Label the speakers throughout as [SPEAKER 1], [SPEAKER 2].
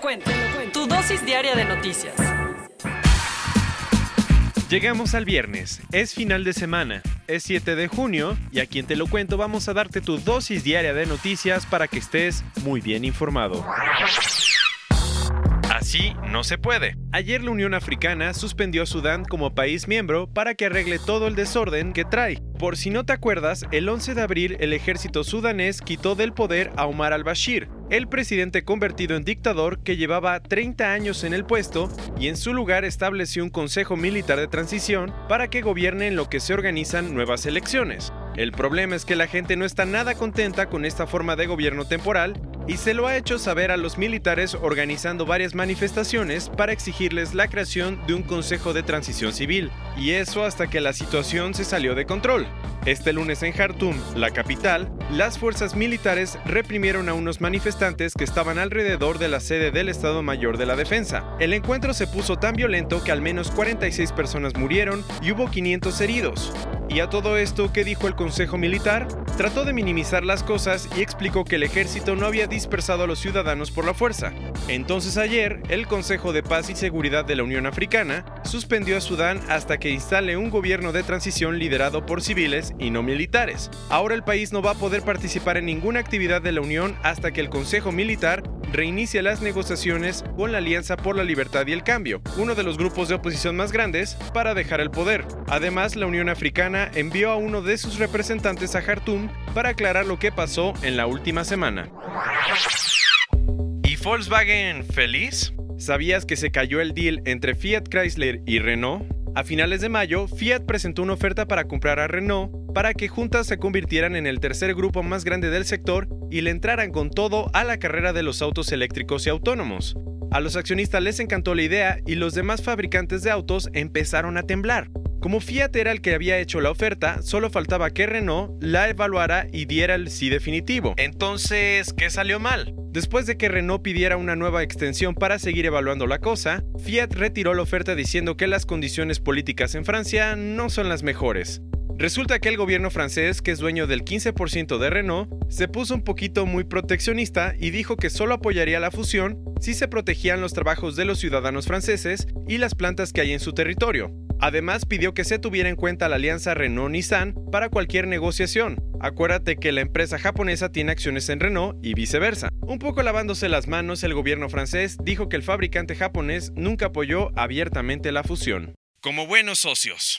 [SPEAKER 1] Cuento. Tu dosis diaria de noticias.
[SPEAKER 2] Llegamos al viernes, es final de semana, es 7 de junio y a quien te lo cuento vamos a darte tu dosis diaria de noticias para que estés muy bien informado. Así no se puede. Ayer la Unión Africana suspendió a Sudán como país miembro para que arregle todo el desorden que trae. Por si no te acuerdas, el 11 de abril el ejército sudanés quitó del poder a Omar al-Bashir, el presidente convertido en dictador que llevaba 30 años en el puesto y en su lugar estableció un consejo militar de transición para que gobierne en lo que se organizan nuevas elecciones. El problema es que la gente no está nada contenta con esta forma de gobierno temporal y se lo ha hecho saber a los militares organizando varias manifestaciones para exigirles la creación de un Consejo de Transición Civil, y eso hasta que la situación se salió de control. Este lunes en Jartum, la capital, las fuerzas militares reprimieron a unos manifestantes que estaban alrededor de la sede del Estado Mayor de la Defensa. El encuentro se puso tan violento que al menos 46 personas murieron y hubo 500 heridos. Y a todo esto, ¿qué dijo el Consejo Militar? Trató de minimizar las cosas y explicó que el ejército no había dispersado a los ciudadanos por la fuerza. Entonces ayer, el Consejo de Paz y Seguridad de la Unión Africana suspendió a Sudán hasta que instale un gobierno de transición liderado por civiles y no militares. Ahora el país no va a poder participar en ninguna actividad de la Unión hasta que el Consejo Militar reinicie las negociaciones con la Alianza por la Libertad y el Cambio, uno de los grupos de oposición más grandes, para dejar el poder. Además, la Unión Africana envió a uno de sus representantes a Jartum para aclarar lo que pasó en la última semana. ¿Y Volkswagen feliz? ¿Sabías que se cayó el deal entre Fiat Chrysler y Renault? A finales de mayo, Fiat presentó una oferta para comprar a Renault para que juntas se convirtieran en el tercer grupo más grande del sector y le entraran con todo a la carrera de los autos eléctricos y autónomos. A los accionistas les encantó la idea y los demás fabricantes de autos empezaron a temblar. Como Fiat era el que había hecho la oferta, solo faltaba que Renault la evaluara y diera el sí definitivo. Entonces, ¿qué salió mal? Después de que Renault pidiera una nueva extensión para seguir evaluando la cosa, Fiat retiró la oferta diciendo que las condiciones políticas en Francia no son las mejores. Resulta que el gobierno francés, que es dueño del 15% de Renault, se puso un poquito muy proteccionista y dijo que solo apoyaría la fusión si se protegían los trabajos de los ciudadanos franceses y las plantas que hay en su territorio. Además, pidió que se tuviera en cuenta la alianza Renault-Nissan para cualquier negociación. Acuérdate que la empresa japonesa tiene acciones en Renault y viceversa. Un poco lavándose las manos, el gobierno francés dijo que el fabricante japonés nunca apoyó abiertamente la fusión. Como buenos socios.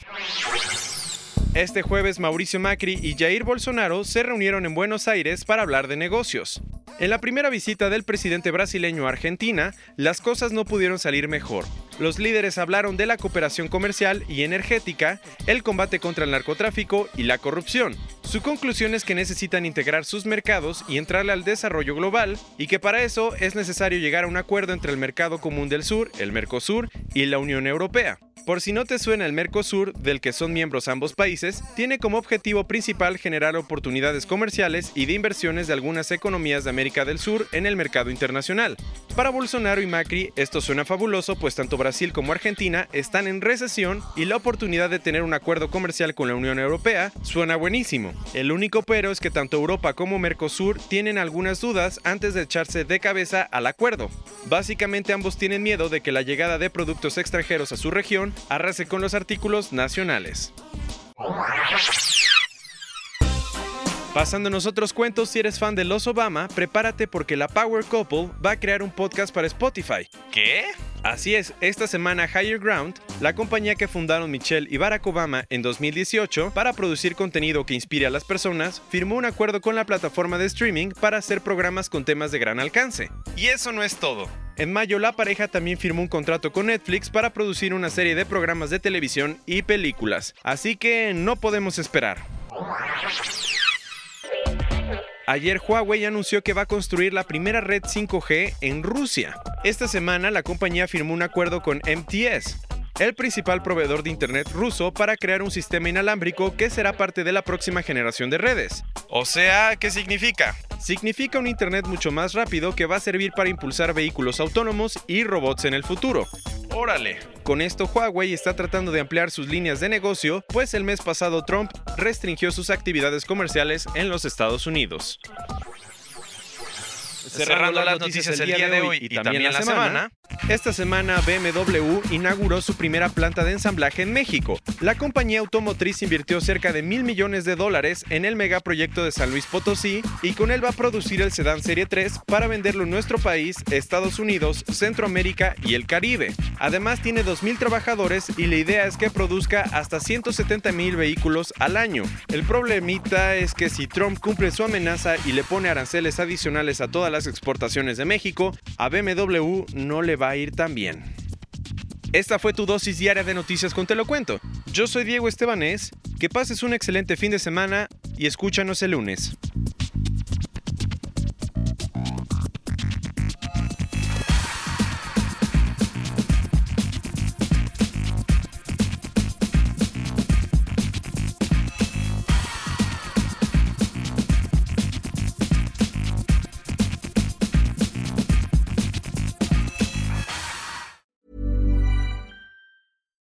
[SPEAKER 2] Este jueves Mauricio Macri y Jair Bolsonaro se reunieron en Buenos Aires para hablar de negocios. En la primera visita del presidente brasileño a Argentina, las cosas no pudieron salir mejor. Los líderes hablaron de la cooperación comercial y energética, el combate contra el narcotráfico y la corrupción. Su conclusión es que necesitan integrar sus mercados y entrarle al desarrollo global y que para eso es necesario llegar a un acuerdo entre el Mercado Común del Sur, el Mercosur, y la Unión Europea. Por si no te suena el Mercosur, del que son miembros ambos países, tiene como objetivo principal generar oportunidades comerciales y de inversiones de algunas economías de América del Sur en el mercado internacional. Para Bolsonaro y Macri, esto suena fabuloso, pues tanto Brasil como Argentina están en recesión y la oportunidad de tener un acuerdo comercial con la Unión Europea suena buenísimo. El único pero es que tanto Europa como Mercosur tienen algunas dudas antes de echarse de cabeza al acuerdo. Básicamente ambos tienen miedo de que la llegada de productos extranjeros a su región arrase con los artículos nacionales. Pasándonos otros cuentos, si eres fan de los Obama, prepárate porque la Power Couple va a crear un podcast para Spotify. ¿Qué? Así es, esta semana Higher Ground, la compañía que fundaron Michelle y Barack Obama en 2018 para producir contenido que inspire a las personas, firmó un acuerdo con la plataforma de streaming para hacer programas con temas de gran alcance. Y eso no es todo. En mayo la pareja también firmó un contrato con Netflix para producir una serie de programas de televisión y películas. Así que no podemos esperar. Ayer Huawei anunció que va a construir la primera red 5G en Rusia. Esta semana la compañía firmó un acuerdo con MTS, el principal proveedor de Internet ruso, para crear un sistema inalámbrico que será parte de la próxima generación de redes. O sea, ¿qué significa? Significa un Internet mucho más rápido que va a servir para impulsar vehículos autónomos y robots en el futuro. Órale. Con esto Huawei está tratando de ampliar sus líneas de negocio, pues el mes pasado Trump restringió sus actividades comerciales en los Estados Unidos. Cerrando las noticias el día de hoy y también la semana, esta semana BMW inauguró su primera planta de ensamblaje en México. La compañía automotriz invirtió cerca de mil millones de dólares en el megaproyecto de San Luis Potosí y con él va a producir el sedán Serie 3 para venderlo en nuestro país, Estados Unidos, Centroamérica y el Caribe. Además tiene 2.000 trabajadores y la idea es que produzca hasta 170.000 vehículos al año. El problemita es que si Trump cumple su amenaza y le pone aranceles adicionales a todas las exportaciones de México, a BMW no le a ir tan bien. Esta fue tu dosis diaria de noticias con Te lo cuento. Yo soy Diego Estebanés, que pases un excelente fin de semana y escúchanos el lunes.